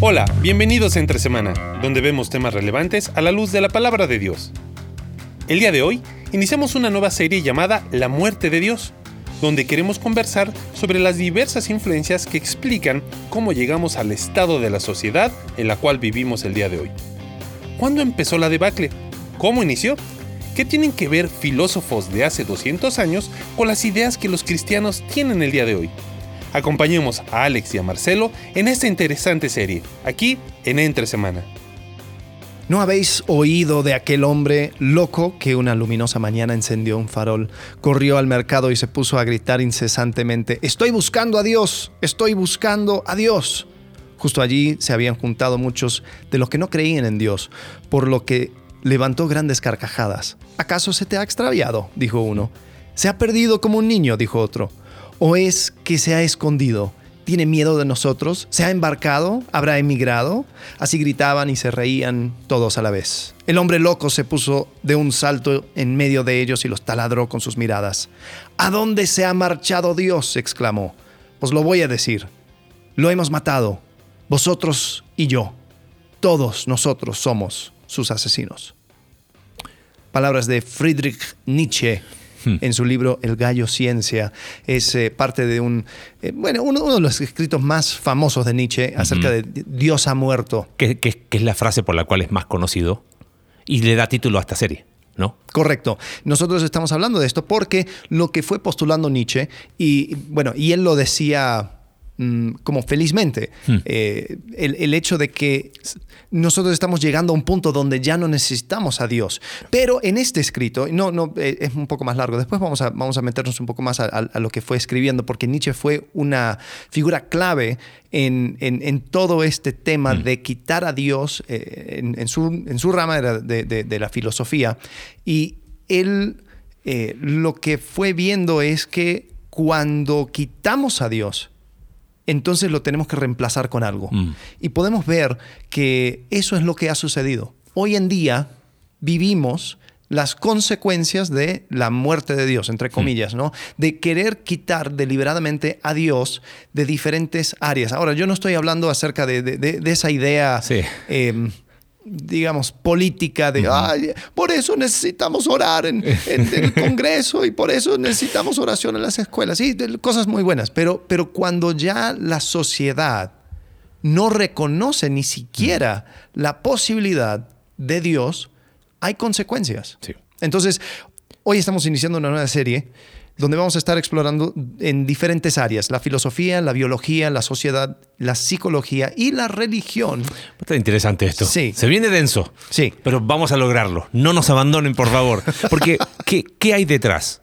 Hola, bienvenidos a Entre Semana, donde vemos temas relevantes a la luz de la palabra de Dios. El día de hoy iniciamos una nueva serie llamada La muerte de Dios, donde queremos conversar sobre las diversas influencias que explican cómo llegamos al estado de la sociedad en la cual vivimos el día de hoy. ¿Cuándo empezó la debacle? ¿Cómo inició? ¿Qué tienen que ver filósofos de hace 200 años con las ideas que los cristianos tienen el día de hoy? Acompañemos a Alex y a Marcelo en esta interesante serie, aquí en Entre Semana. ¿No habéis oído de aquel hombre loco que una luminosa mañana encendió un farol, corrió al mercado y se puso a gritar incesantemente, Estoy buscando a Dios, estoy buscando a Dios? Justo allí se habían juntado muchos de los que no creían en Dios, por lo que levantó grandes carcajadas. ¿Acaso se te ha extraviado? dijo uno. Se ha perdido como un niño, dijo otro. ¿O es que se ha escondido? ¿Tiene miedo de nosotros? ¿Se ha embarcado? ¿Habrá emigrado? Así gritaban y se reían todos a la vez. El hombre loco se puso de un salto en medio de ellos y los taladró con sus miradas. ¿A dónde se ha marchado Dios? exclamó. Pues lo voy a decir. Lo hemos matado, vosotros y yo. Todos nosotros somos sus asesinos. Palabras de Friedrich Nietzsche en su libro El gallo ciencia. Es eh, parte de un, eh, bueno, uno, de los escritos más famosos de Nietzsche acerca de Dios ha muerto. Que, que- que es la frase por la cual es más conocido y le da título a esta serie, ¿no? Correcto. Nosotros estamos hablando de esto porque lo que fue postulando Nietzsche, y bueno, y él lo decía mm, como felizmente, eh, el, el hecho de que nosotros estamos llegando a un punto donde ya no necesitamos a Dios. Pero en este escrito, no, no, eh, es un poco más largo, después vamos a, vamos a meternos un poco más a, a- a lo que fue escribiendo, porque Nietzsche fue una figura clave en, en- en todo este tema de quitar a Dios, eh, en, en su, en su rama de, de- de la filosofía, y él eh, lo que fue viendo es que cuando quitamos a Dios, entonces lo tenemos que reemplazar con algo. Mm. Y podemos ver que eso es lo que ha sucedido. Hoy en día vivimos las consecuencias de la muerte de Dios, entre comillas, ¿no? De querer quitar deliberadamente a Dios de diferentes áreas. Ahora, yo no estoy hablando acerca de, de- de- de esa idea, Sí. eh, digamos, política de, "Ay, por eso necesitamos orar en, en el Congreso y por eso necesitamos oración en las escuelas. Sí, de- cosas muy buenas, pero, pero cuando ya la sociedad no reconoce ni siquiera la posibilidad de Dios, hay consecuencias. Sí. Entonces, hoy estamos iniciando una nueva serie donde vamos a estar explorando en diferentes áreas, la filosofía, la biología, la sociedad, la psicología y la religión. Está interesante esto. Sí. Se viene denso. Sí. Pero vamos a lograrlo. No nos abandonen, por favor. Porque, ¿qué, qué hay detrás?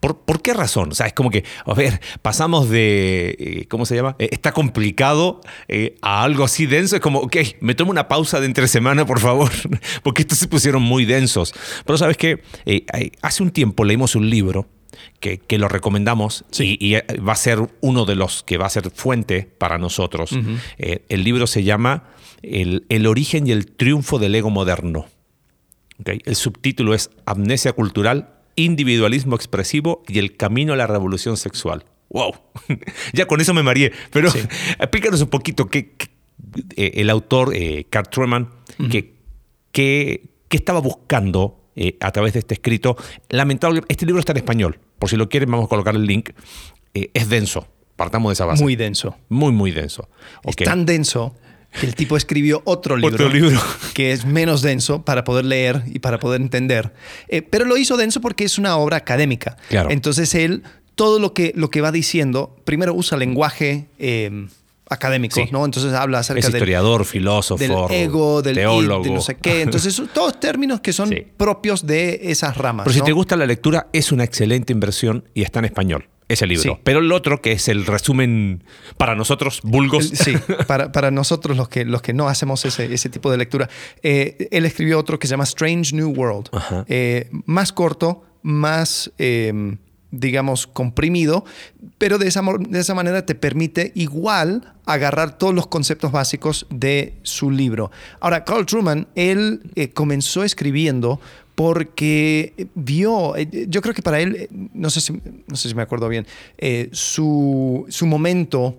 ¿Por, por qué razón? O sea, es como que, a ver, pasamos de, eh, ¿cómo se llama? Eh, está complicado eh, a algo así denso. Es como, ok, me tomo una pausa de entre semana, por favor, porque estos se pusieron muy densos. Pero sabes qué, Eh, hace un tiempo leímos un libro que, que lo recomendamos y, y, eh, va a ser uno de los que va a ser fuente para nosotros. Eh, el libro se llama el, El origen y el triunfo del ego moderno. El subtítulo es Amnesia cultural, individualismo expresivo y el camino a la revolución sexual. ¡Wow! ya con eso me mareé, pero explícanos un poquito qué, qué- eh, el autor, eh, Carl Truman, que, que- estaba buscando eh, a través de este escrito. Lamentable, este libro está en español. Por si lo quieren, vamos a colocar el link. Eh, es denso. Partamos de esa base. Muy denso. muy, muy denso. Es Ok. tan denso que el tipo escribió otro libro, Otro libro. que es menos denso para poder leer y para poder entender. Eh, pero lo hizo denso porque es una obra académica. Claro. Entonces él, todo lo que, lo que va diciendo, primero usa lenguaje eh, académico, Sí. ¿no? Entonces habla acerca Es del, historiador, filósofo, del ego, del id, teólogo. de no sé qué. Entonces, son todos términos que son Sí. propios de esas ramas. Pero si te gusta la lectura, es una excelente inversión y está en español, ese libro. Sí. Pero el otro, que es el resumen para nosotros, vulgos. Sí, para, para nosotros los que, los que no hacemos ese, ese tipo de lectura. Eh, él escribió otro que se llama Strange New World. Eh, más corto, más, eh, digamos, comprimido, pero de esa, de esa manera te permite igual agarrar todos los conceptos básicos de su libro. Ahora, Carl Truman, él eh, comenzó escribiendo porque vio, eh, yo creo que para él, eh, no sé si, no sé si me acuerdo bien, su, su momento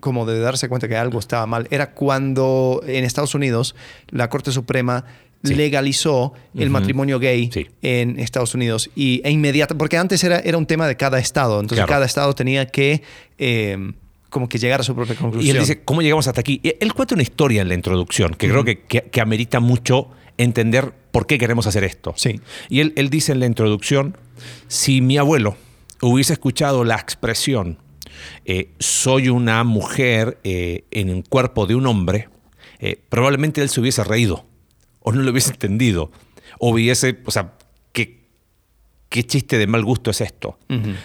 como de darse cuenta que algo estaba mal era cuando en Estados Unidos la Corte Suprema Sí. legalizó el matrimonio gay Sí. en Estados Unidos y, e inmediata, porque antes era, era un tema de cada estado, entonces Claro. cada estado tenía que eh, como que llegar a su propia Y conclusión. él dice, ¿cómo llegamos hasta aquí? Y Él cuenta una historia en la introducción que creo que, que- que amerita mucho entender por qué queremos hacer esto. Sí. Y él, él dice en la introducción, si mi abuelo hubiese escuchado la expresión, eh, soy una mujer eh, en el cuerpo de un hombre, eh, probablemente él se hubiese reído, o no lo hubiese entendido, o hubiese, o sea, ¿qué, qué chiste de mal gusto es esto?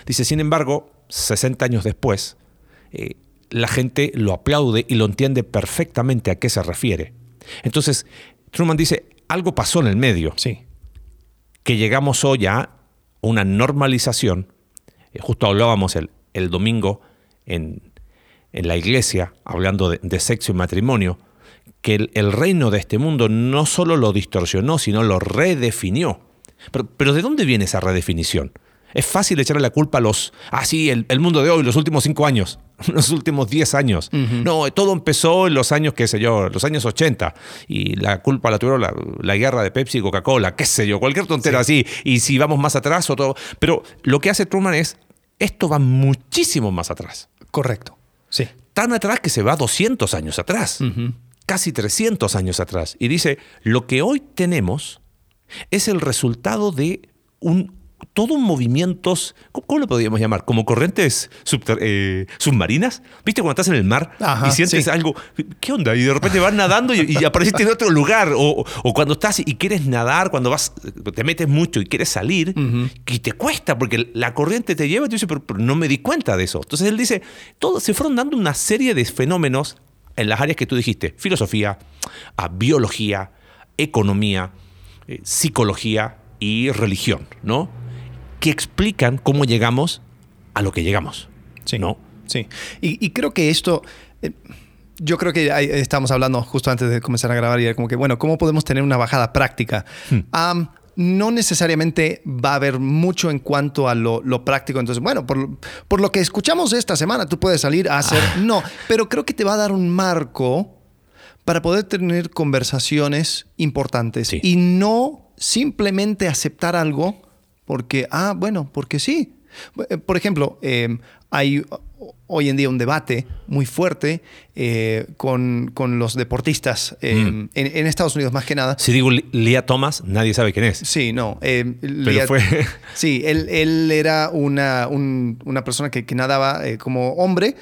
Dice, sin embargo, 60 años después, eh, la gente lo aplaude y lo entiende perfectamente a qué se refiere. Entonces, Truman dice, algo pasó en el medio, Sí. que llegamos hoy a una normalización. Eh, justo hablábamos el, el domingo en, en la iglesia, hablando de, de sexo y matrimonio, que el, el reino de este mundo no solo lo distorsionó, sino lo redefinió. Pero, pero ¿de dónde viene esa redefinición? Es fácil echarle la culpa a los, ah, sí, el, el mundo de hoy, los últimos cinco años, los últimos diez años. No, todo empezó en los años, qué sé yo, los años 80. Y la culpa la tuvieron la, la guerra de Pepsi y Coca-Cola, qué sé yo, cualquier tontera así. Y si vamos más atrás o todo. Pero lo que hace Truman es, esto va muchísimo más atrás. Correcto. Sí. Tan atrás que se va 200 años atrás. Casi 300 años atrás. Y dice, lo que hoy tenemos es el resultado de un todo un movimientos, ¿cómo, lo podríamos llamar? Como corrientes eh, submarinas. ¿Viste cuando estás en el mar Ajá, y sientes sí. algo? ¿Qué onda? Y de repente vas nadando y, y apareciste en otro lugar. O, o cuando estás y quieres nadar, cuando vas, te metes mucho y quieres salir, y te cuesta porque la corriente te lleva y tú dices, pero, pero no me di cuenta de eso. Entonces él dice, todo, se fueron dando una serie de fenómenos en las áreas que tú dijiste, filosofía, a biología, economía, eh, psicología y religión, ¿no? Que explican cómo llegamos a lo que llegamos. Sí. ¿No? Sí. Y, y creo que esto. eh, yo creo que ahí estamos hablando justo antes de comenzar a grabar y era como que, bueno, ¿cómo podemos tener una bajada práctica? Am, no necesariamente va a haber mucho en cuanto a lo, lo práctico. Entonces, bueno, por, por lo que escuchamos esta semana, tú puedes salir a hacer. No, pero creo que te va a dar un marco para poder tener conversaciones importantes Sí. y no simplemente aceptar algo porque, ah, bueno, porque sí. Eh, Por ejemplo, eh, hay hoy en día un debate muy fuerte eh, con, con los deportistas eh, Mm. en, en Estados Unidos más que nada. Si digo Li- Leah Thomas, nadie sabe quién es. Sí, no. eh, Pero Lia- fue. Sí, él, él era una, un- una persona que, que nadaba eh, como hombre.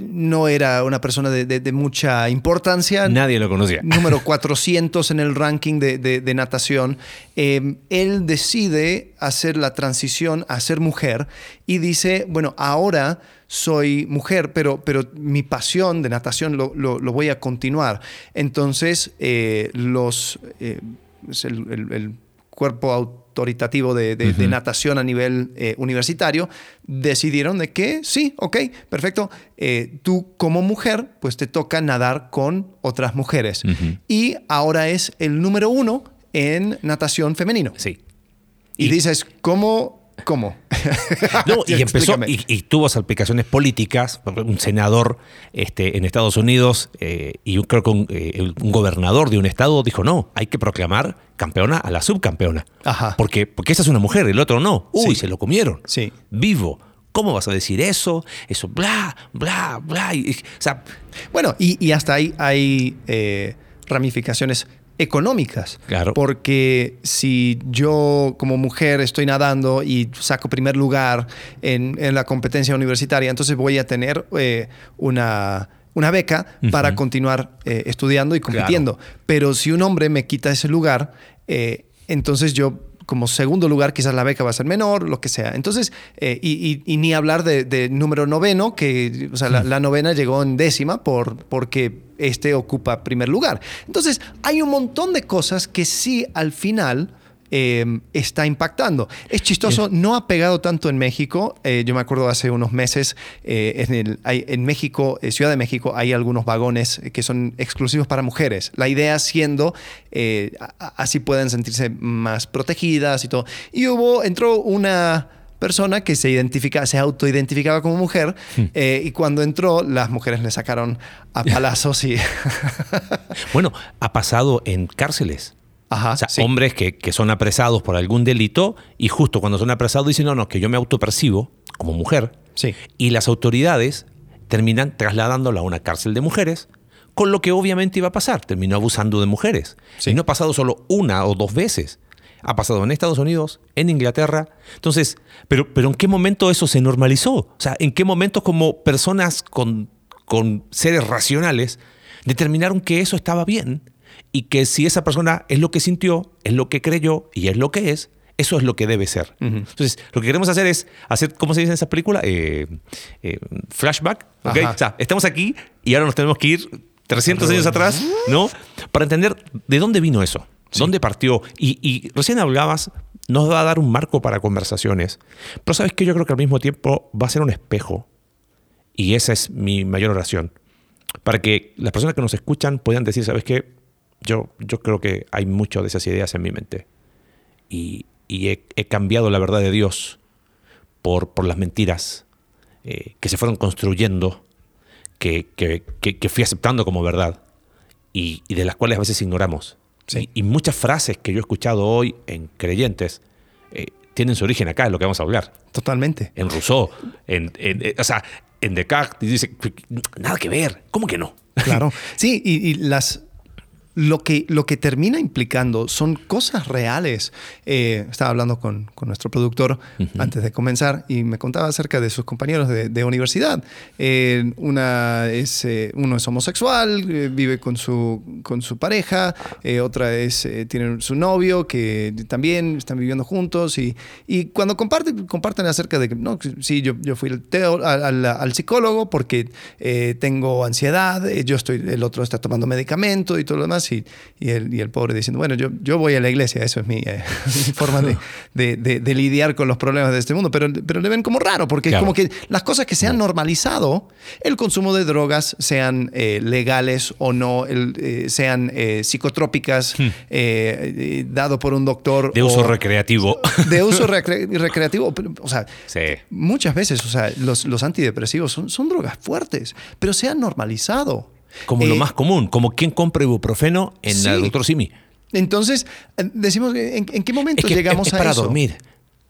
no era una persona de, de- de mucha importancia. Nadie lo conocía. Número 400 en el ranking de, de- natación. Él decide hacer la transición a ser mujer y dice, bueno, ahora soy mujer, pero, pero mi pasión de natación lo, lo- lo voy a continuar. Entonces, eh, los, eh, es el, el- el cuerpo autoritativo de, de- natación a nivel eh, universitario decidieron de que sí, ok, perfecto, tú como mujer pues te toca nadar con otras mujeres. Y ahora es el número uno en natación femenino. Sí. Y, Y- dices, ¿cómo? ¿Cómo? No, y empezó y, y tuvo salpicaciones políticas. Un senador este, en Estados Unidos eh, y un- creo que un, eh, un gobernador de un estado dijo: No, hay que proclamar campeona a la subcampeona. Ajá. Porque, porque esa es una mujer, el otro no. Uy, Sí. se lo comieron. Sí. Vivo. ¿Cómo vas a decir eso? Eso, bla, bla, bla. Y- y- o sea, Bueno, y, y hasta ahí hay eh, ramificaciones económicas. Claro. Porque si yo como mujer estoy nadando y saco primer lugar en, en la competencia universitaria, entonces voy a tener eh, una, una beca para continuar eh, estudiando y compitiendo. Pero si un hombre me quita ese lugar, eh, entonces yo como segundo lugar, quizás la beca va a ser menor, lo que sea. Entonces, eh, y, y- y ni hablar de, de número noveno, que o sea, la, la novena llegó en décima por, porque este ocupa primer lugar. Entonces, hay un montón de cosas que sí al final eh, está impactando. Es chistoso, no ha pegado tanto en México. Eh, yo me acuerdo hace unos meses, eh, en, el- hay- en México, eh, Ciudad de México, hay algunos vagones que son exclusivos para mujeres. La idea siendo, así pueden sentirse más protegidas y todo. Y hubo, entró una persona que se identifica, se autoidentificaba como mujer eh, y cuando entró las mujeres le sacaron a palazos y... Bueno, ha pasado en cárceles. Ajá, O sea, sí. hombres que, que son apresados por algún delito y justo cuando son apresados dicen, no, no, que yo me autopercibo como mujer. Sí. Y las autoridades terminan trasladándolo a una cárcel de mujeres, con lo que obviamente iba a pasar. Terminó abusando de mujeres. Sí. Y no ha pasado solo una o dos veces. Ha pasado en Estados Unidos, en Inglaterra. Entonces, pero, pero ¿en qué momento eso se normalizó? O sea, ¿en qué momento como personas con, con seres racionales determinaron que eso estaba bien y que si esa persona es lo que sintió, es lo que creyó y es lo que es, eso es lo que debe ser. Entonces, lo que queremos hacer es hacer, ¿cómo se dice en esa película? Eh, eh, flashback. ¿ok? Ajá. O sea, estamos aquí y ahora nos tenemos que ir 300 años atrás, ¿no? Para entender de dónde vino eso, dónde partió. Y, y recién hablabas, nos va a dar un marco para conversaciones. Pero sabes que yo creo que al mismo tiempo va a ser un espejo. Y esa es mi mayor oración. Para que las personas que nos escuchan puedan decir, ¿sabes qué? Yo, yo creo que hay mucho de esas ideas en mi mente. Y, y he, he cambiado la verdad de Dios por, por las mentiras eh, que se fueron construyendo, que, que- que- que fui aceptando como verdad y, y de las cuales a veces ignoramos. Sí. Y, y muchas frases que yo he escuchado hoy en creyentes eh, tienen su origen acá, en lo que vamos a hablar. Totalmente. En Rousseau, en, en- eh, o sea, en Descartes, y dice, nada que ver, ¿cómo que no? Claro. Sí, y, y las. Lo que, lo que termina implicando son cosas reales. Eh, estaba hablando con, con nuestro productor antes de comenzar y me contaba acerca de sus compañeros de, de universidad. Eh, una es, eh, uno es homosexual, eh, vive con su, con su pareja, eh, otra es, tiene su novio que también están viviendo juntos y, y cuando comparten, comparten acerca de que, no, sí, yo, yo fui al, teo- al, al- al psicólogo porque tengo ansiedad, yo estoy, el otro está tomando medicamento y todo lo demás y, y, el, y el pobre diciendo, bueno, yo, yo voy a la iglesia, eso es mi, eh, mi forma de, de- de- de lidiar con los problemas de este mundo, pero, pero le ven como raro porque Claro. es como que las cosas que se han normalizado, el consumo de drogas, sean eh, legales o no, el, eh, sean psicotrópicas, eh, dado por un doctor. Hmm. De uso recreativo. De uso recre- recreativo. O sea, Sí. muchas veces, o sea, los, los antidepresivos son, son drogas fuertes, pero se han normalizado. Como lo Eh, más común, como quien compra ibuprofeno en sí. el doctor Simi. Entonces, eh, decimos, ¿en, en qué momento Es que llegamos es, es a para eso? dormir.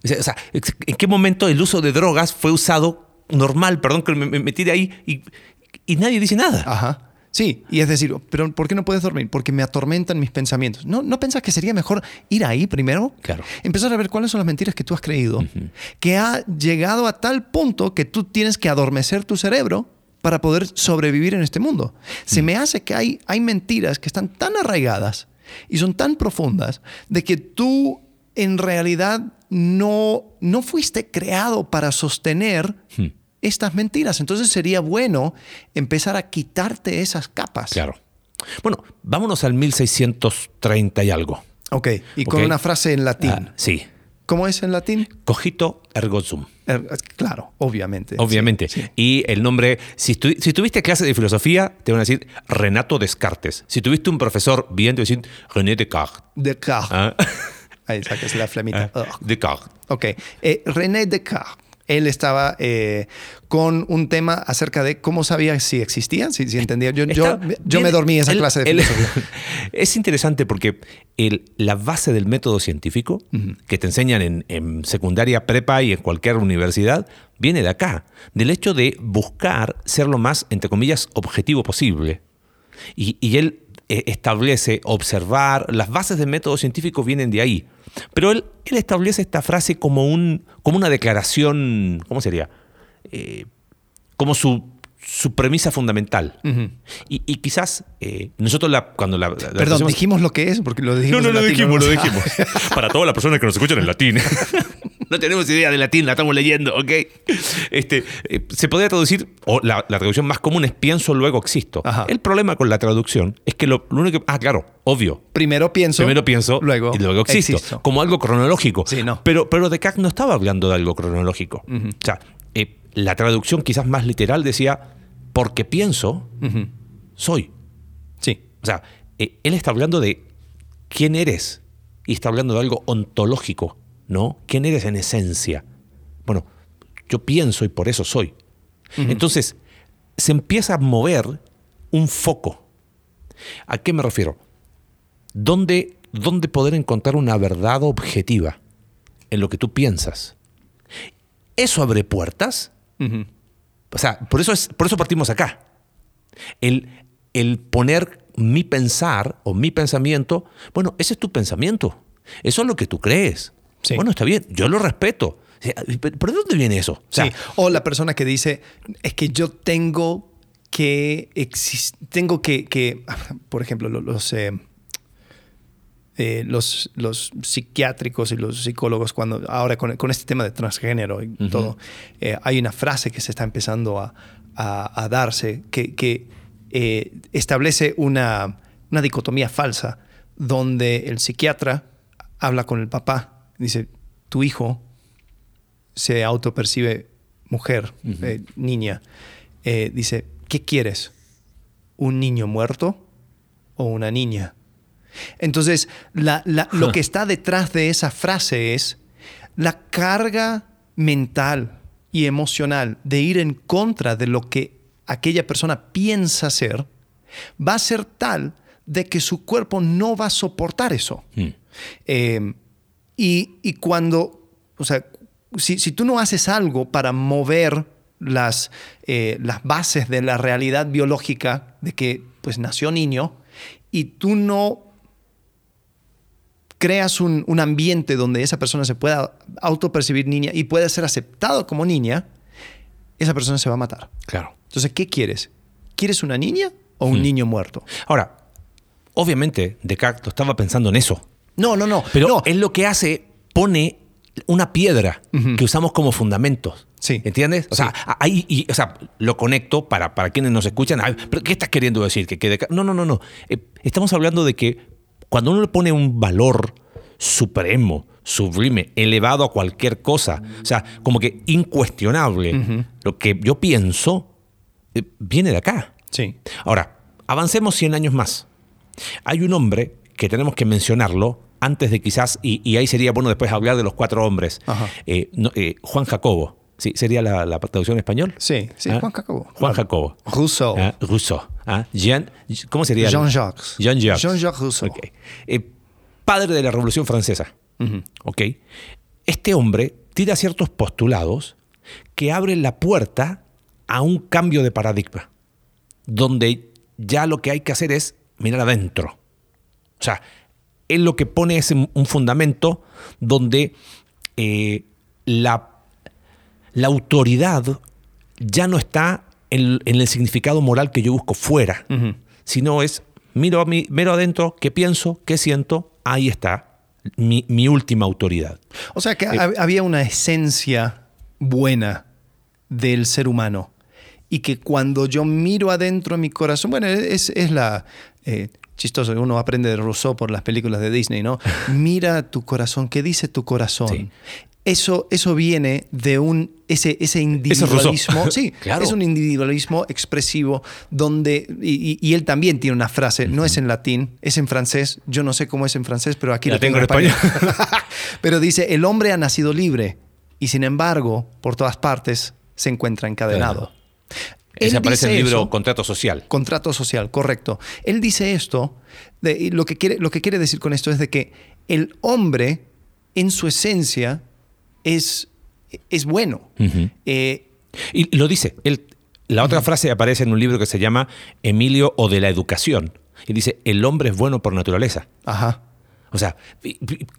O sea, ¿en qué momento el uso de drogas fue usado normal? Perdón que me, me metí de ahí y, y nadie dice nada. Ajá. Sí, y es decir, pero ¿por qué no puedes dormir? Porque me atormentan mis pensamientos. ¿No, ¿no pensás que sería mejor ir ahí primero? Claro. Empezar a ver cuáles son las mentiras que tú has creído, que ha llegado a tal punto que tú tienes que adormecer tu cerebro para poder sobrevivir en este mundo. Se me hace que hay, hay mentiras que están tan arraigadas y son tan profundas de que tú en realidad no, no fuiste creado para sostener estas mentiras. Entonces sería bueno empezar a quitarte esas capas. Claro. Bueno, vámonos al 1630 y algo. Ok, y con una frase en latín. Ah, sí. ¿Cómo es en latín? Cogito ergo sum. Eh, Claro, obviamente. Obviamente. Sí, sí. Y el nombre, si, tuviste clase de filosofía, te van a decir Renato Descartes. Si tuviste un profesor bien, te van a decir René Descartes. Descartes. Ah, Ahí sacas la flamita. ah. Descartes. Ok. Eh, René Descartes. Él estaba eh, con un tema acerca de cómo sabía si existía, si, si entendía. Yo, me dormí esa clase de filosofía. es interesante porque la base del método científico que te enseñan en, en secundaria, prepa y en cualquier universidad viene de acá, del hecho de buscar ser lo más, entre comillas, objetivo posible. Y, y él eh, establece, observar, las bases del método científico vienen de ahí. Pero él, él establece esta frase como, un, como una declaración, ¿cómo sería? Eh, como su, su premisa fundamental. y, y quizás eh, nosotros la, cuando la... Perdón, dijimos lo que es, porque lo dijimos. no, no en lo latín, dijimos, ¿no? lo dijimos. Para todas las personas que nos escuchan en latín. no tenemos idea de latín, la estamos leyendo, ¿ok? Este, eh, se podría traducir, o la, la traducción más común es pienso, luego existo. Ajá. El problema con la traducción es que lo, lo único que... Ah, claro, obvio. Primero pienso. Primero pienso luego, y luego existo, existo. como algo cronológico. Sí, no. Pero, pero Descartes no estaba hablando de algo cronológico. O sea, eh, la traducción quizás más literal decía, porque pienso, soy. Sí. O sea, eh, él está hablando de quién eres y está hablando de algo ontológico, ¿no? ¿Quién eres en esencia? bueno, yo pienso y por eso soy. Entonces, se empieza a mover un foco. ¿A qué me refiero? ¿Dónde, dónde poder encontrar una verdad objetiva en lo que tú piensas? ¿Eso abre puertas? O sea, por eso, es, por eso partimos acá. El, el poner mi pensar o mi pensamiento, bueno, ese es tu pensamiento. Eso es lo que tú crees. Bueno, está bien, yo lo respeto. ¿Pero de dónde viene eso? O, o la persona que dice, es que yo tengo que, tengo que, por ejemplo, los, eh, eh, los, los, psiquiátricos y los psicólogos, cuando ahora con, este tema de transgénero y todo, eh, hay una frase que se está empezando a, a, darse que, que establece una, una dicotomía falsa, donde el psiquiatra habla con el papá, dice, tu hijo se autopercibe mujer, eh, niña, eh, dice, ¿qué quieres? ¿Un niño muerto o una niña? Entonces, lo que está detrás de esa frase es la carga mental y emocional de ir en contra de lo que aquella persona piensa ser, va a ser tal de que su cuerpo no va a soportar eso. Mm. Eh, y, y, cuando, o sea, si, tú no haces algo para mover las, eh, las bases de la realidad biológica de que pues nació niño y tú no creas un, ambiente donde esa persona se pueda autopercibir niña y pueda ser aceptado como niña, esa persona se va a matar. Claro. Entonces, ¿qué quieres? ¿Quieres una niña o un hmm. niño muerto? Ahora, obviamente Descartes estaba pensando en eso. No, no, no. Pero no. es lo que hace, pone una piedra que usamos como fundamentos. Sí. ¿Entiendes? O, sea, ahí, y, o sea, lo conecto para, para quienes nos escuchan. ¿Qué estás queriendo decir? Que, que no, no, no, no. Eh, estamos hablando de que cuando uno le pone un valor supremo, sublime, elevado a cualquier cosa, o sea, como que incuestionable, lo que yo pienso eh, viene de acá. Sí. Ahora, avancemos 100 años más. Hay un hombre que tenemos que mencionarlo antes de quizás, y, ahí sería bueno después hablar de los cuatro hombres, eh, eh, Juan Jacobo. Sí, ¿Sería la, traducción en español? Sí, sí, ¿Ah? Juan Jacobo. Juan Jacobo. Rousseau. ¿Ah? Rousseau. ¿Ah? Jean, ¿Cómo sería? Jean-Jacques. Jean-Jacques. Jean-Jacques Rousseau. Eh, padre de la Revolución Francesa. Este hombre tira ciertos postulados que abren la puerta a un cambio de paradigma, donde ya lo que hay que hacer es mirar adentro. O sea, él lo que pone es un fundamento donde eh, la, la, autoridad ya no está en, el significado moral que yo busco fuera, sino es miro, a mí, miro adentro, qué pienso, qué siento, ahí está mi, última autoridad. O sea que eh, había una esencia buena del ser humano y que cuando yo miro adentro de mi corazón, bueno, es, la... Eh, chistoso, uno aprende de Rousseau por las películas de Disney, ¿no? Mira tu corazón, ¿qué dice tu corazón? Eso, eso viene de un, ese, ese individualismo. sí, claro. es un individualismo expresivo donde, y, él también tiene una frase, no es en latín, es en francés, yo no sé cómo es en francés, pero aquí lo tengo, en español. pero dice, el hombre ha nacido libre y sin embargo, por todas partes, se encuentra encadenado. Ese aparece en el libro Contrato Social. Contrato Social, correcto. Él dice esto, de, lo, que quiere, lo que quiere decir con esto es de que el hombre, en su esencia, es, es bueno. Eh, y lo dice. Él, la otra frase aparece en un libro que se llama Emilio o de la educación. Y dice, el hombre es bueno por naturaleza. Ajá. O sea,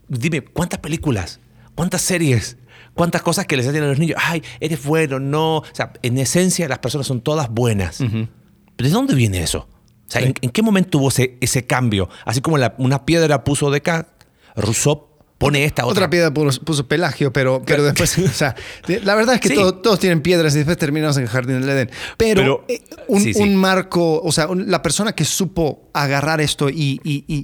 dime, ¿cuántas películas? ¿Cuántas series? Cuántas cosas que les hacen a los niños. Ay, eres bueno, no. O sea, en esencia las personas son todas buenas. Pero ¿de dónde viene eso? O sea, ¿en, qué momento hubo ese, ese cambio? Así como una piedra puso de acá, Rousseau pone esta otra. Otra piedra puso, Pelagio, pero, pero después, o sea, la verdad es que todos tienen piedras y después terminamos en el Jardín del Edén. Pero, eh, un, marco, o sea, la persona que supo agarrar esto y,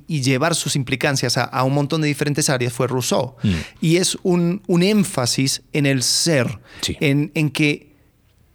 llevar sus implicancias a, un montón de diferentes áreas fue Rousseau. Mm. Y es un, énfasis en el ser, en, en que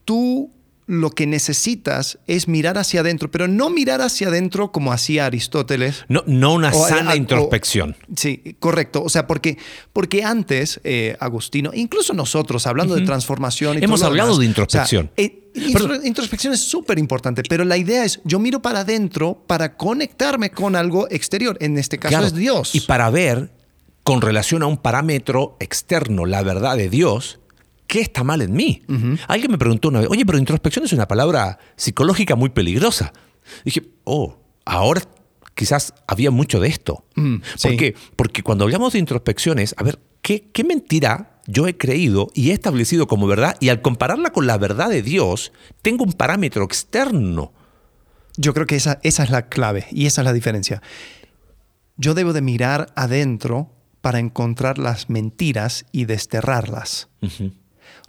tú lo que necesitas es mirar hacia adentro, pero no mirar hacia adentro como hacía Aristóteles. No, no una O- sana o- introspección. Sí, correcto. O sea, porque, porque antes, eh, Agustino, incluso nosotros, hablando de transformación y Hemos todo hablado demás, de introspección. o sea, eh, intro- introspección es súper importante, pero la idea es, yo miro para adentro para conectarme con algo exterior. En este caso Claro. es Dios. Y para ver, con relación a un parámetro externo, la verdad de Dios, ¿qué está mal en mí? Alguien me preguntó una vez, oye, pero introspección es una palabra psicológica muy peligrosa. Dije, oh, ahora quizás había mucho de esto. Mm, ¿Por sí. qué? Porque cuando hablamos de introspecciones, a ver, ¿qué, qué mentira yo he creído y he establecido como verdad? Y al compararla con la verdad de Dios, tengo un parámetro externo. Yo creo que esa, esa es la clave y esa es la diferencia. Yo debo de mirar adentro para encontrar las mentiras y desterrarlas.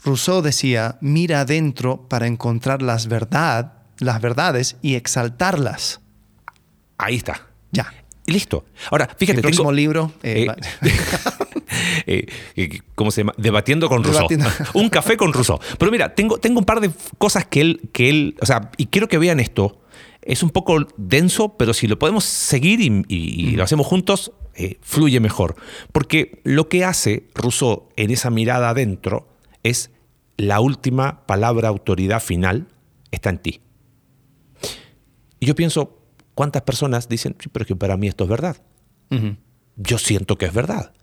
Rousseau decía, mira adentro para encontrar las, verdad, las verdades y exaltarlas. Ahí está. Ya. Y listo. Ahora, fíjate, Mi próximo tengo- libro, eh, Eh, eh, eh, ¿Cómo se llama? Debatiendo con Rousseau. Un café con Rousseau. Pero mira, tengo, tengo un par de cosas que él, que él, o sea, y quiero que vean esto. Es un poco denso, pero si lo podemos seguir y, y- y lo hacemos juntos, eh, fluye mejor. Porque lo que hace Rousseau en esa mirada adentro es la última palabra, autoridad final, está en ti. Y yo pienso, ¿cuántas personas dicen, sí, pero es que para mí esto es verdad? Yo siento que es verdad.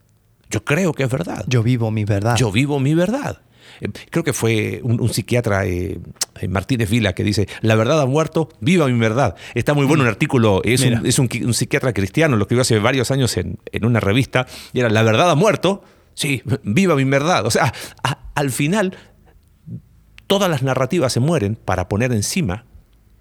Yo creo que es verdad. Yo vivo mi verdad. Yo vivo mi verdad. Eh, Creo que fue un, un psiquiatra, eh, eh, Martínez Vila, que dice, la verdad ha muerto, viva mi verdad. Está muy bueno un artículo, es, un, es un, qui- un psiquiatra cristiano, lo escribió hace varios años en, en una revista, y era, la verdad ha muerto, sí, viva mi verdad. O sea, a- al final, todas las narrativas se mueren para poner encima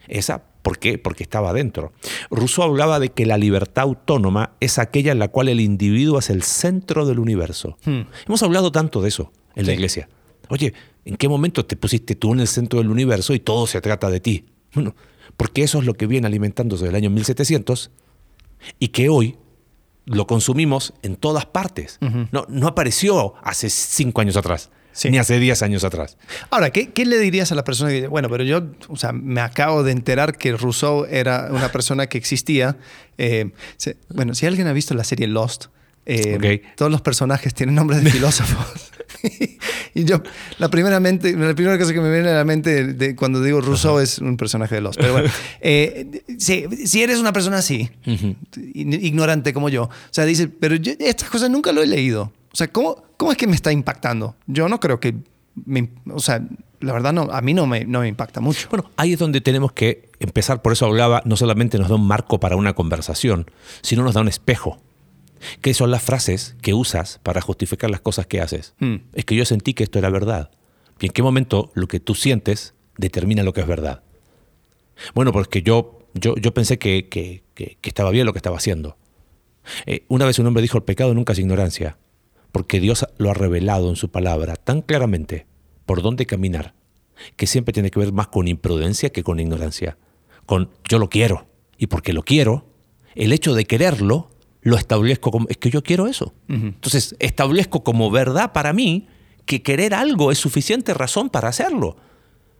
esa. ¿Por qué? Porque estaba adentro. Rousseau hablaba de que la libertad autónoma es aquella en la cual el individuo es el centro del universo. Hmm. Hemos hablado tanto de eso en la iglesia. Oye, ¿en qué momento te pusiste tú en el centro del universo y todo se trata de ti? Bueno, porque eso es lo que viene alimentándose del año 1700 y que hoy lo consumimos en todas partes. no, no apareció hace cinco años atrás, Sí. ni hace diez años atrás. Ahora, ¿qué, qué le dirías a la persona que dice, bueno, pero yo, o sea, me acabo de enterar que Rousseau era una persona que existía? Eh, se- bueno, si alguien ha visto la serie Lost, eh, Ok. todos los personajes tienen nombres de filósofos. y yo, la, primeramente, la primera cosa que me viene a la mente de, cuando digo Rousseau es un personaje de Lost. Pero bueno, eh, sí, si eres una persona así, ign- ignorante como yo, o sea, dices, pero yo estas cosas nunca lo he leído. O sea, ¿cómo, ¿cómo es que me está impactando? Yo no creo que me- o sea, la verdad no, a mí no me, no me impacta mucho. Bueno, ahí es donde tenemos que empezar, por eso hablaba, no solamente nos da un marco para una conversación, sino nos da un espejo. ¿Qué son las frases que usas para justificar las cosas que haces? Hmm. Es que yo sentí que esto era verdad. ¿Y en qué momento lo que tú sientes determina lo que es verdad? Bueno, porque yo, yo, yo pensé que, que- que- que estaba bien lo que estaba haciendo. Eh, una vez un hombre dijo, el pecado nunca es ignorancia, porque Dios lo ha revelado en su palabra tan claramente por dónde caminar, que siempre tiene que ver más con imprudencia que con ignorancia. Con yo lo quiero, y porque lo quiero, el hecho de quererlo, lo establezco como, es que yo quiero eso. Entonces, establezco como verdad para mí que querer algo es suficiente razón para hacerlo.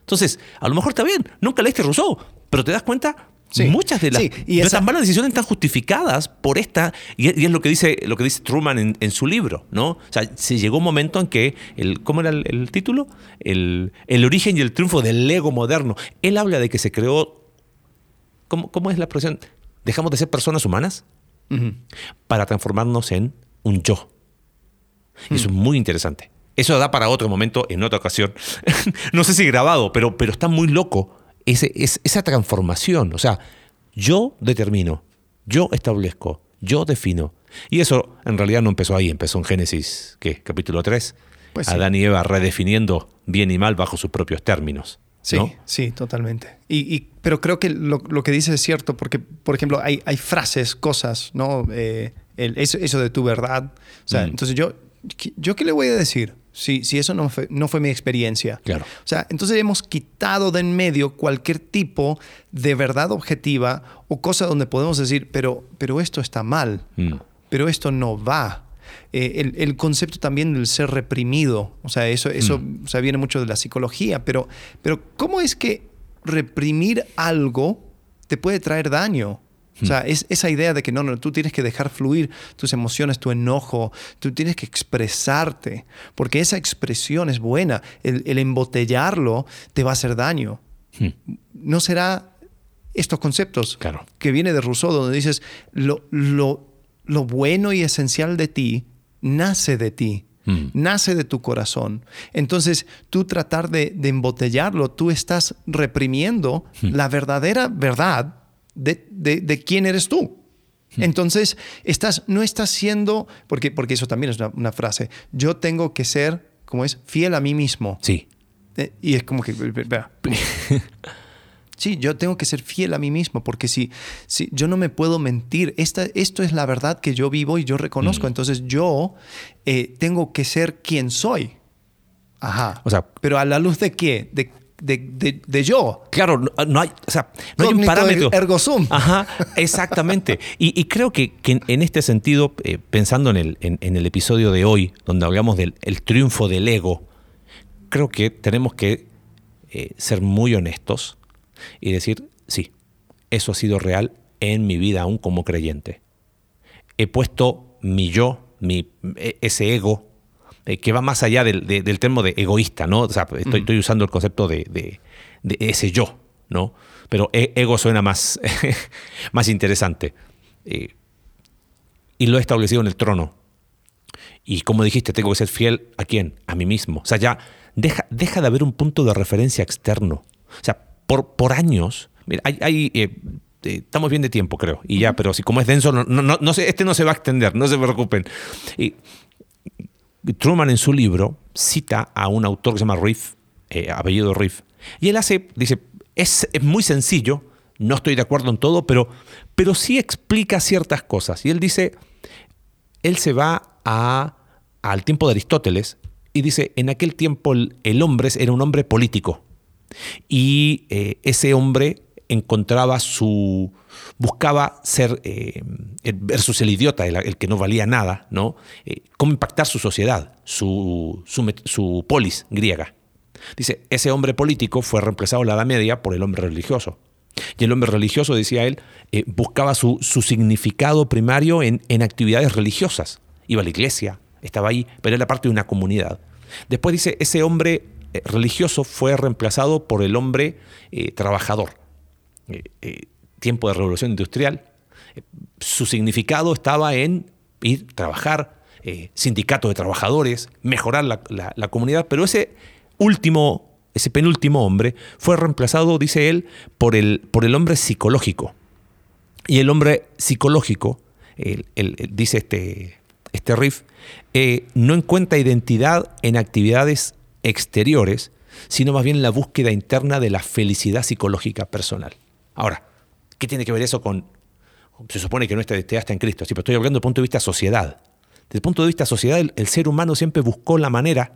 Entonces, a lo mejor está bien, nunca leíste Rousseau, pero te das cuenta, Sí, muchas de las sí, y de esa- estas malas decisiones están justificadas por esta, y es, y es lo que dice, lo que dice Truman en, en su libro, ¿no? O sea, se llegó un momento en que, el, ¿cómo era el, el título? El, el origen y el triunfo del ego moderno. Él habla de que se creó, ¿cómo, cómo es la expresión? Dejamos de ser personas humanas para transformarnos en un yo. Y eso es muy interesante. Eso da para otro momento, en otra ocasión. no sé si grabado, pero, pero está muy loco ese, es- esa transformación. O sea, yo determino, yo establezco, yo defino. Y eso en realidad no empezó ahí, empezó en Génesis, ¿qué? Capítulo 3. Pues sí. Adán y Eva redefiniendo bien y mal bajo sus propios términos. Sí, ¿no? sí, totalmente. Y, y- pero creo que lo, lo que dices es cierto, porque, por ejemplo, hay, hay frases, cosas, ¿no? Eh, el- eso, eso de tu verdad. O sea, Mm. entonces yo, ¿yo qué le voy a decir? Si, si eso no fue, no fue mi experiencia. Claro. O sea, entonces hemos quitado de en medio cualquier tipo de verdad objetiva o cosa donde podemos decir, pero, pero esto está mal, Mm. pero esto no va. Eh, el, el concepto también del ser reprimido, o sea, eso, eso o sea, viene mucho de la psicología, pero, pero ¿cómo es que reprimir algo te puede traer daño? O sea, es esa idea de que no, no, tú tienes que dejar fluir tus emociones, tu enojo, tú tienes que expresarte, porque esa expresión es buena. El, el embotellarlo te va a hacer daño. Hmm. No será estos conceptos Claro. que viene de Rousseau, donde dices, lo, lo, lo bueno y esencial de ti nace de ti, Mm. nace de tu corazón. Entonces, tú tratar de, de embotellarlo, tú estás reprimiendo la verdadera verdad de, de- de quién eres tú. Entonces, estás, no estás siendo, porque, porque eso también es una, una frase, yo tengo que ser, como es, fiel a mí mismo. Sí. Eh, Y es como que, vea, sí, yo tengo que ser fiel a mí mismo, porque si, si yo no me puedo mentir, esta, esto es la verdad que yo vivo y yo reconozco, Mm. entonces yo eh, tengo que ser quien soy. Ajá. O sea- pero a la luz de qué? De, de, de- de yo. Claro, no, no hay, o sea, no hay un parámetro. ergo sum. Ajá, exactamente. Y, y creo que, que en- este sentido, eh, pensando en el, en, en el episodio de hoy, donde hablamos del el triunfo del ego, creo que tenemos que eh, ser muy honestos y decir, sí, eso ha sido real en mi vida aún como creyente. He puesto mi yo, mi, e- ese ego, eh, que va más allá del, de- del término de egoísta, ¿no? O sea, estoy, estoy usando el concepto de, de- de ese yo, ¿no? Pero e- ego suena más, más interesante. Eh, y lo he establecido en el trono. Y como dijiste, tengo que ser fiel a quién? A mí mismo. O sea, ya deja, deja de haber un punto de referencia externo. O sea, por, por años, mira, hay, hay, eh, eh, estamos bien de tiempo, creo. Y ya, pero si como es denso, no, no, no, este no se va a extender, no se preocupen. Y Truman en su libro cita a un autor que se llama Riff, eh, apellido Riff, y él hace, dice, es, es muy sencillo, no estoy de acuerdo en todo, pero, pero sí explica ciertas cosas. Y él dice, él se va a, al tiempo de Aristóteles y dice, en aquel tiempo el, el hombre era un hombre político. Y eh, ese hombre encontraba su. Buscaba ser eh, versus el idiota, el, que no valía nada, ¿no? Eh, cómo impactar su sociedad, su, polis griega. Dice, ese hombre político fue reemplazado en la Edad Media por el hombre religioso. Y el hombre religioso, decía él, eh, buscaba su, significado primario en, actividades religiosas. Iba a la iglesia, estaba ahí, pero era parte de una comunidad. Después dice, ese hombre religioso fue reemplazado por el hombre trabajador. Tiempo de revolución industrial, su significado estaba en ir, trabajar, eh, sindicato de trabajadores, mejorar la, comunidad, pero ese último, ese penúltimo hombre fue reemplazado, dice él, por el, por el hombre psicológico. Y el hombre psicológico, el- dice este, este riff, eh, no encuentra identidad en actividades exteriores, sino más bien en la búsqueda interna de la felicidad psicológica personal. Ahora, ¿qué tiene que ver eso con... Se supone que nuestra identidad está en Cristo, sí, pero estoy hablando desde el punto de vista sociedad. Desde el punto de vista sociedad, el, ser humano siempre buscó la manera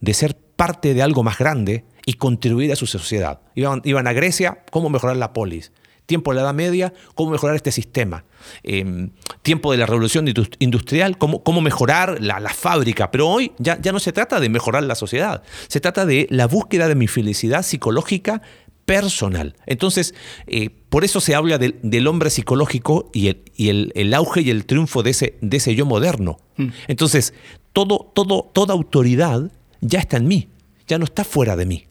de ser parte de algo más grande y contribuir a su sociedad. Iban, a Grecia, ¿cómo mejorar la polis? Tiempo de la Edad Media, ¿cómo mejorar este sistema? Eh, tiempo de la Revolución indus- Industrial, ¿cómo, cómo mejorar la, la fábrica? Pero hoy ya, ya no se trata de mejorar la sociedad, se trata de la búsqueda de mi felicidad psicológica personal. Entonces, eh, por eso se habla del, del hombre psicológico y, el, y el, el auge y el triunfo de ese, de ese yo moderno. Entonces, todo, todo, toda autoridad ya está en mí, ya no está fuera de mí.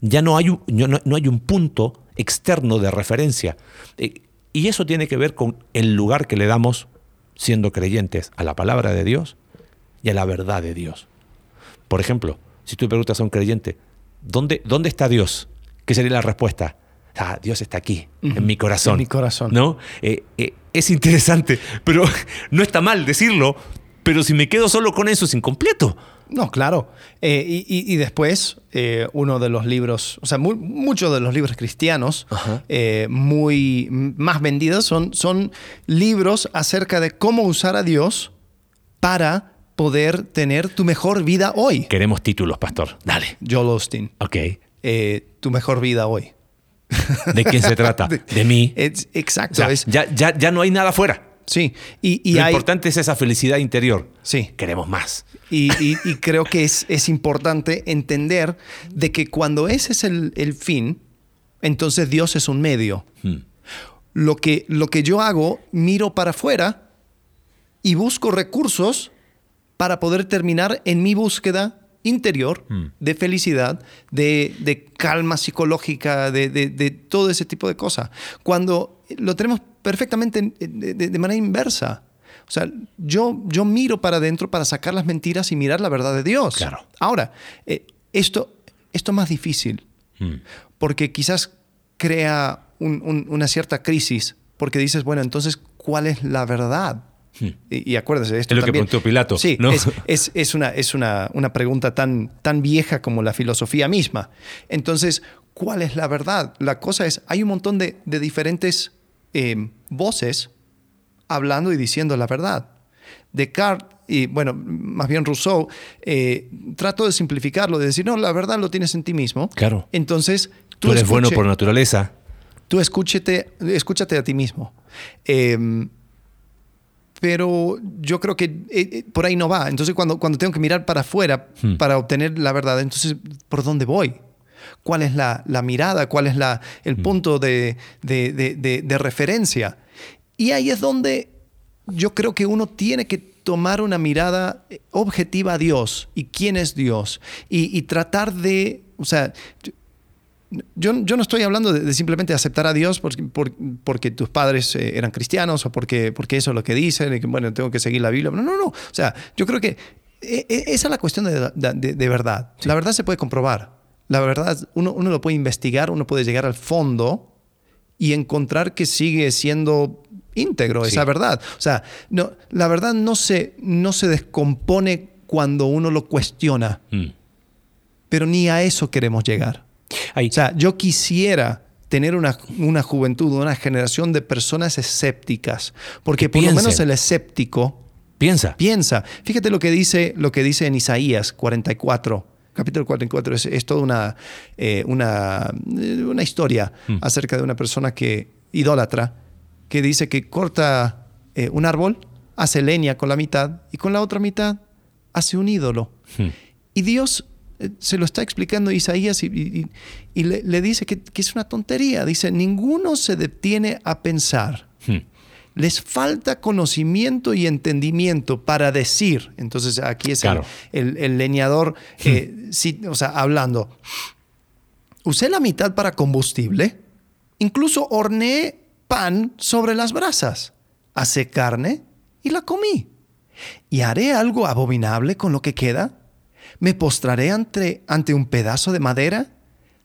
Ya no hay un, no- no hay un punto externo de referencia. Eh, y eso tiene que ver con el lugar que le damos, siendo creyentes, a la palabra de Dios y a la verdad de Dios. Por ejemplo, si tú preguntas a un creyente, ¿dónde, dónde está Dios? ¿Qué sería la respuesta? Ah, Dios está aquí, en mi corazón. en mi corazón. ¿No? Eh, eh, es interesante, pero no está mal decirlo, pero si me quedo solo con eso es incompleto. No, claro. Eh, y, y- y después, eh, uno de los libros, o sea, mu- muchos de los libros cristianos eh, muy más vendidos son, son libros acerca de cómo usar a Dios para poder tener tu mejor vida hoy. Queremos títulos, pastor. Dale. Joel Osteen, Ok. Eh, tu mejor vida hoy. ¿De quién se trata? De mí. Es- O exacto. sea, es- ya, ya, ya no hay nada afuera. Sí, y, y Lo hay- importante es esa felicidad interior. Sí. Queremos más. Y, y- y creo que es, es importante entender de que cuando ese es el, el fin, entonces Dios es un medio. Hmm. Lo que, lo que yo hago, miro para afuera y busco recursos para poder terminar en mi búsqueda interior de felicidad, de, de calma psicológica, de, de- de todo ese tipo de cosas. Cuando lo tenemos perfectamente en- de, manera inversa. O sea, yo, yo miro para adentro para sacar las mentiras y mirar la verdad de Dios. Claro. Ahora, eh, esto, esto es más difícil Hmm. porque quizás crea un- un- una cierta crisis, porque dices, bueno, entonces, ¿cuál es la verdad? Y, y acuérdese, esto. Es lo que también- preguntó Pilato, Sí, ¿no? es, es- es una, es una, una pregunta tan, tan vieja como la filosofía misma. Entonces, ¿cuál es la verdad? La cosa es, hay un montón de, de diferentes eh, voces hablando y diciendo la verdad. Descartes y, bueno, más bien Rousseau, eh, trató de simplificarlo, de decir, no, la verdad lo tienes en ti mismo. Claro. Entonces, Tú, eres bueno por naturaleza. Tú escúchate, escúchate a ti mismo. Eh, pero yo creo que eh, eh, por ahí no va. Entonces, cuando, cuando tengo que mirar para afuera Hmm. para obtener la verdad, entonces, ¿por dónde voy? ¿Cuál es la, la mirada? ¿Cuál es la, el Hmm. punto de, de- de- de- referencia? Y ahí es donde yo creo que uno tiene que tomar una mirada eh, objetiva a Dios y quién es Dios y, y tratar de, o sea, yo, yo no estoy hablando de, de simplemente aceptar a Dios porque, por- porque tus padres eh, eran cristianos o porque, porque eso es lo que dicen y que, bueno, tengo que seguir la Biblia. No, no, no. O sea, yo creo que eh, eh, esa es la cuestión de, de- de verdad. La verdad se puede comprobar. La verdad, uno, uno lo puede investigar, uno puede llegar al fondo y encontrar que sigue siendo íntegro esa Sí. verdad. O sea, no, la verdad no se, no se descompone cuando uno lo cuestiona, Hmm. pero ni a eso queremos llegar. Ahí. O sea, yo quisiera tener una, una juventud, una generación de personas escépticas, porque Que por lo menos el escéptico Piensa. piensa. Fíjate lo que dice, lo que dice en Isaías 44. Capítulo 44 es, es toda una, eh, una, eh, una historia Hmm. acerca de una persona que idólatra, que dice que corta eh, un árbol, hace leña con la mitad y con la otra mitad hace un ídolo. Hmm. Y Dios se lo está explicando Isaías y, y- y le, le dice que, que es una tontería. Dice, ninguno se detiene a pensar. Hmm. Les falta conocimiento y entendimiento para decir. Entonces aquí es el- Claro. el, el leñador, eh, sí, o sea, hablando. Usé la mitad para combustible. Incluso horneé pan sobre las brasas. Hacé carne y la comí. ¿Y haré algo abominable con lo que queda? ¿Me postraré ante, ante un pedazo de madera?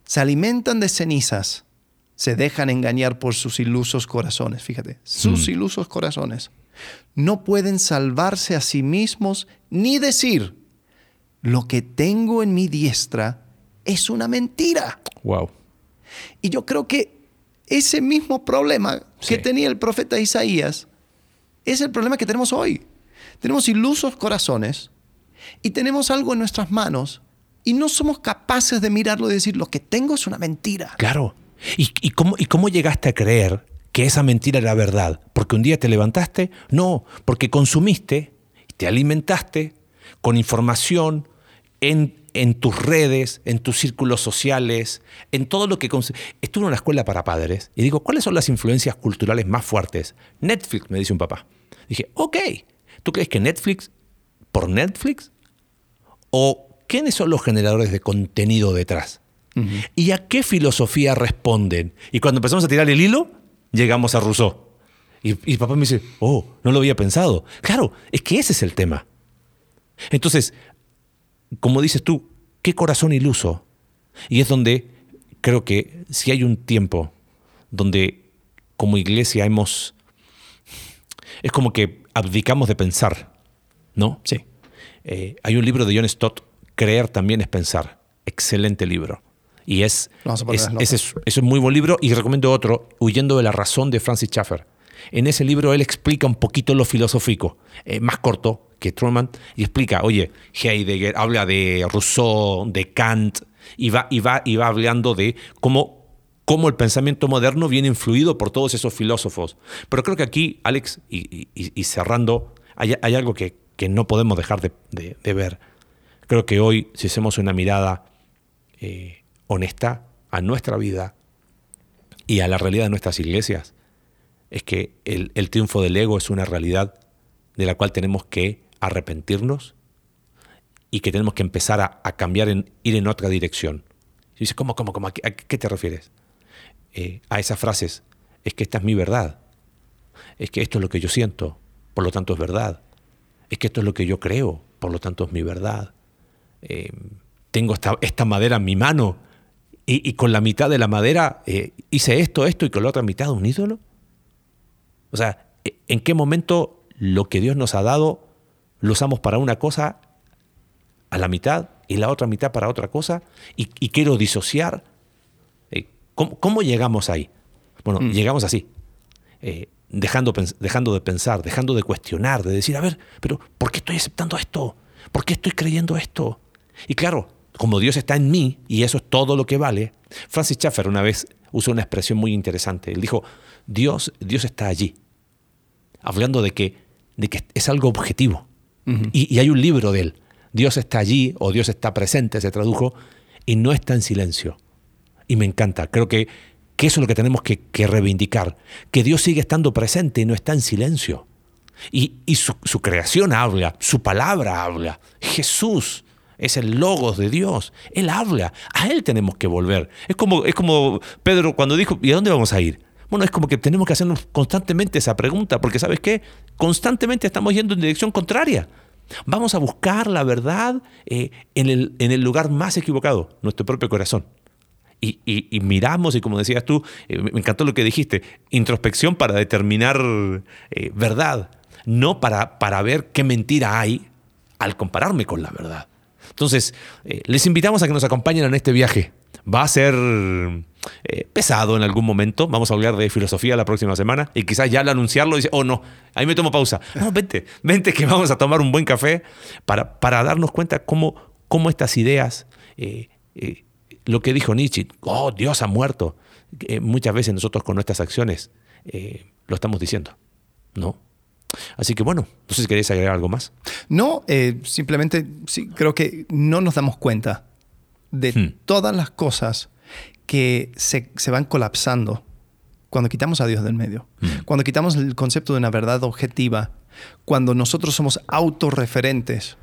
Se alimentan de cenizas. Se dejan engañar por sus ilusos corazones. Fíjate, sus ilusos corazones. No pueden salvarse a sí mismos ni decir, lo que tengo en mi diestra es una mentira. Wow. Y yo creo que ese mismo problema que Sí. tenía el profeta Isaías es el problema que tenemos hoy. Tenemos ilusos corazones y tenemos algo en nuestras manos y no somos capaces de mirarlo y decir, lo que tengo es una mentira. Claro. ¿Y, y cómo, ¿Y cómo llegaste a creer que esa mentira era verdad? ¿Porque un día te levantaste? No, porque consumiste, te alimentaste con información en, en tus redes, en tus círculos sociales, en todo lo que... Estuve en una escuela para padres y digo, ¿cuáles son las influencias culturales más fuertes? Netflix, me dice un papá. Dije, ok, ¿tú crees que Netflix, por Netflix, o quiénes son los generadores de contenido detrás? ¿Y a qué filosofía responden? Y cuando empezamos a tirar el hilo, llegamos a Rousseau. Y, y papá me dice, oh, no lo había pensado. Claro, es que ese es el tema. Entonces, como dices tú, qué corazón iluso. Y es donde creo que si hay un tiempo donde como iglesia hemos... Es como que abdicamos de pensar, ¿no? Sí. Eh, hay un libro de John Stott, Creer también es pensar. Excelente libro. Y es, es- ese es, es muy buen libro y recomiendo otro, Huyendo de la razón de Francis Schaeffer. En ese libro él explica un poquito lo filosófico, eh, más corto que Truman, y explica, oye, Heidegger habla de Rousseau, de Kant, y va, y va, y va hablando de cómo cómo el pensamiento moderno viene influido por todos esos filósofos. Pero creo que aquí, Alex, y, cerrando, hay, algo que, no podemos dejar de, ver. Creo que hoy, si hacemos una mirada eh, honesta a nuestra vida y a la realidad de nuestras iglesias, es que el, triunfo del ego es una realidad de la cual tenemos que arrepentirnos y que tenemos que empezar a, cambiar, en, ir en otra dirección. Y dice, ¿cómo, cómo, cómo? ¿A qué te refieres? Eh, a esas frases, es que esta es mi verdad, es que esto es lo que yo siento, por lo tanto es verdad, es que esto es lo que yo creo, por lo tanto es mi verdad. Eh, tengo esta, esta, madera en mi mano y, con la mitad de la madera eh, hice esto, esto y con la otra mitad un ídolo. O sea, ¿en qué momento lo que Dios nos ha dado lo usamos para una cosa a la mitad y la otra mitad para otra cosa y, y quiero disociar? ¿Cómo, llegamos ahí? Bueno, mm. llegamos así, eh, dejando, dejando de pensar, dejando de cuestionar, de decir, a ver, pero ¿por qué estoy aceptando esto? ¿Por qué estoy creyendo esto? Y claro, como Dios está en mí y eso es todo lo que vale, Francis Schaeffer una vez usó una expresión muy interesante. Él dijo, Dios, Dios está allí, hablando de que, de que es algo objetivo. y, y hay un libro de él, Dios está allí o Dios está presente, se tradujo, y no está en silencio y me encanta. Creo que, que eso es lo que tenemos que, reivindicar, que Dios sigue estando presente y no está en silencio. Y, su, creación habla, su palabra habla. Jesús es el logos de Dios. Él habla. A Él tenemos que volver. Es como, es como Pedro cuando dijo, ¿y a dónde vamos a ir? Bueno, es como que tenemos que hacernos constantemente esa pregunta, porque ¿sabes qué? Constantemente estamos yendo en dirección contraria. Vamos a buscar la verdad eh, en, el, en el lugar más equivocado, nuestro propio corazón y, miramos, y como decías tú, eh, me encantó lo que dijiste, introspección para determinar eh, verdad, no para, para ver qué mentira hay al compararme con la verdad. Entonces, eh, les invitamos a que nos acompañen en este viaje. Va a ser pesado en algún momento. Vamos a hablar de filosofía la próxima semana y quizás ya al anunciarlo dice, oh no, ahí me tomo pausa. No, vente, vente que vamos a tomar un buen café para, para darnos cuenta cómo, cómo estas ideas lo que dijo Nietzsche, oh, Dios ha muerto. muchas veces nosotros con nuestras acciones eh, lo estamos diciendo, ¿no? Así que bueno, no sé si queréis agregar algo más. No, eh, simplemente sí, creo que no nos damos cuenta de hmm. todas las cosas que se, van colapsando cuando quitamos a Dios del medio, hmm. cuando quitamos el concepto de una verdad objetiva, cuando nosotros somos autorreferentes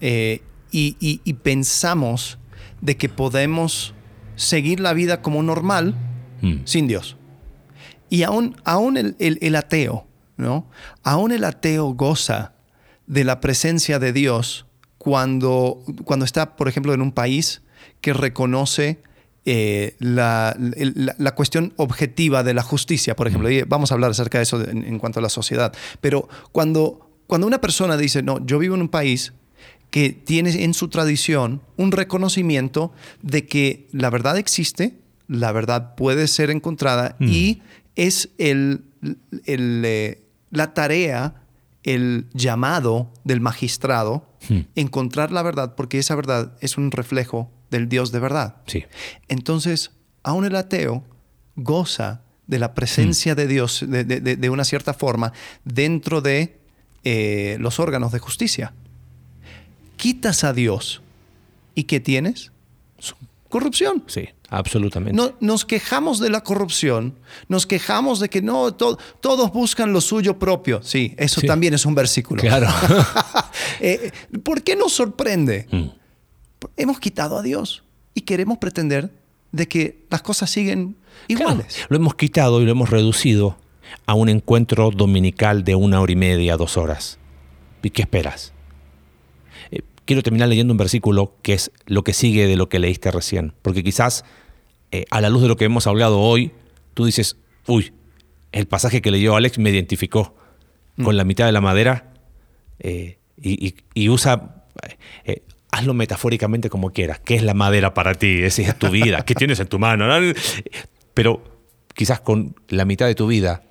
eh, y pensamos de que podemos seguir la vida como normal hmm. sin Dios. Y aún, aún el, ateo, ¿no? Aún el ateo goza de la presencia de Dios cuando, cuando está, por ejemplo, en un país que reconoce eh, la, cuestión objetiva de la justicia, por ejemplo. Hmm. Y vamos a hablar acerca de eso en, en, cuanto a la sociedad. Pero cuando, cuando una persona dice, no, yo vivo en un país que tiene en su tradición un reconocimiento de que la verdad existe, la verdad puede ser encontrada mm. y es el, eh, la tarea, el llamado del magistrado, mm. encontrar la verdad, porque esa verdad es un reflejo del Dios de verdad. Sí. Entonces, aún el ateo goza de la presencia mm. de Dios de, una cierta forma dentro de eh, los órganos de justicia quitas a Dios y ¿qué tienes? Corrupción. Sí, absolutamente. No, nos quejamos de la corrupción, nos quejamos de que no, todos buscan lo suyo propio. Sí, eso también es un versículo. Claro. Eh, ¿Por qué nos sorprende? Mm. Hemos quitado a Dios y queremos pretender de que las cosas siguen iguales. Lo hemos quitado y lo hemos reducido a un encuentro dominical de una hora y media, dos horas. ¿Y qué esperas? Quiero terminar leyendo un versículo que es lo que sigue de lo que leíste recién, porque quizás eh, a la luz de lo que hemos hablado hoy, tú dices, uy, el pasaje que leyó Alex me identificó con mm. la mitad de la madera eh, y, usa, eh, hazlo metafóricamente como quieras, ¿qué es la madera para ti? Esa es tu vida, ¿qué tienes en tu mano? Pero quizás con la mitad de tu vida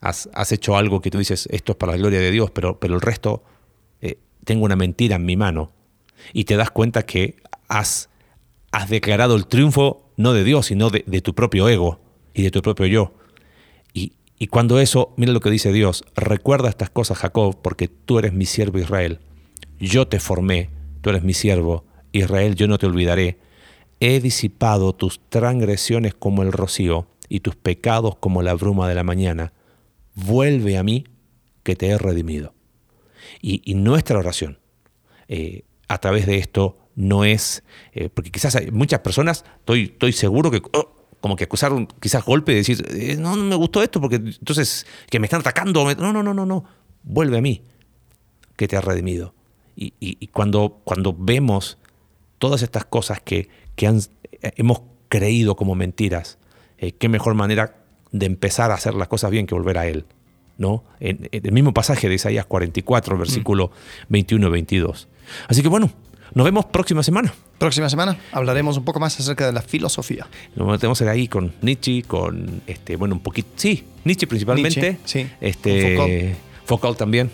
has, has, hecho algo que tú dices, esto es para la gloria de Dios, pero, pero el resto tengo una mentira en mi mano y te das cuenta que has, has declarado el triunfo no de Dios, sino de, tu propio ego y de tu propio yo. Y, y cuando eso, mira lo que dice Dios, recuerda estas cosas, Jacob, porque tú eres mi siervo Israel. Yo te formé, tú eres mi siervo, Israel, yo no te olvidaré. He disipado tus transgresiones como el rocío y tus pecados como la bruma de la mañana. Vuelve a mí, que te he redimido. Y, nuestra oración eh, a través de esto no es, eh, porque quizás hay muchas personas, estoy, estoy seguro que oh, como que acusaron quizás golpe y decir, eh, no, me gustó esto porque entonces que me están atacando. No, no, no, no, no. Vuelve a mí, que te ha redimido. Y, cuando, cuando vemos todas estas cosas que, que han, hemos creído como mentiras, qué mejor manera de empezar a hacer las cosas bien que volver a Él. ¿No? En, en el mismo pasaje de Isaías 44, versículo 21-22. Así que bueno, nos vemos próxima semana. Próxima semana hablaremos un poco más acerca de la filosofía. Nos metemos ahí con Nietzsche, con este, bueno, un poquito. Sí, Nietzsche principalmente. Nietzsche, sí. Este, Con Foucault. Foucault también.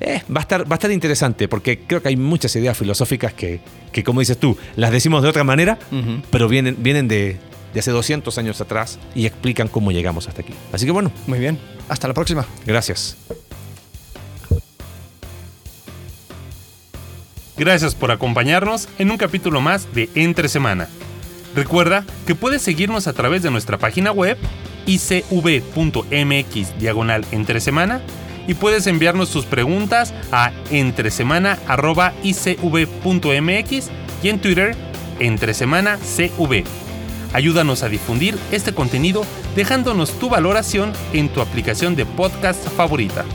Eh, va, a estar, va a estar interesante porque creo que hay muchas ideas filosóficas que, que como dices tú, las decimos de otra manera, pero vienen, vienen de, de hace 200 años atrás y explican cómo llegamos hasta aquí. Así que bueno, Muy bien. Hasta la próxima. gracias. Gracias por acompañarnos en un capítulo más de Entre Semana. Recuerda que puedes seguirnos a través de nuestra página web icv.mx diagonal entre semana y puedes enviarnos tus preguntas a entresemana.icv.mx y en Twitter entresemanacv. Ayúdanos a difundir este contenido dejándonos tu valoración en tu aplicación de podcast favorita.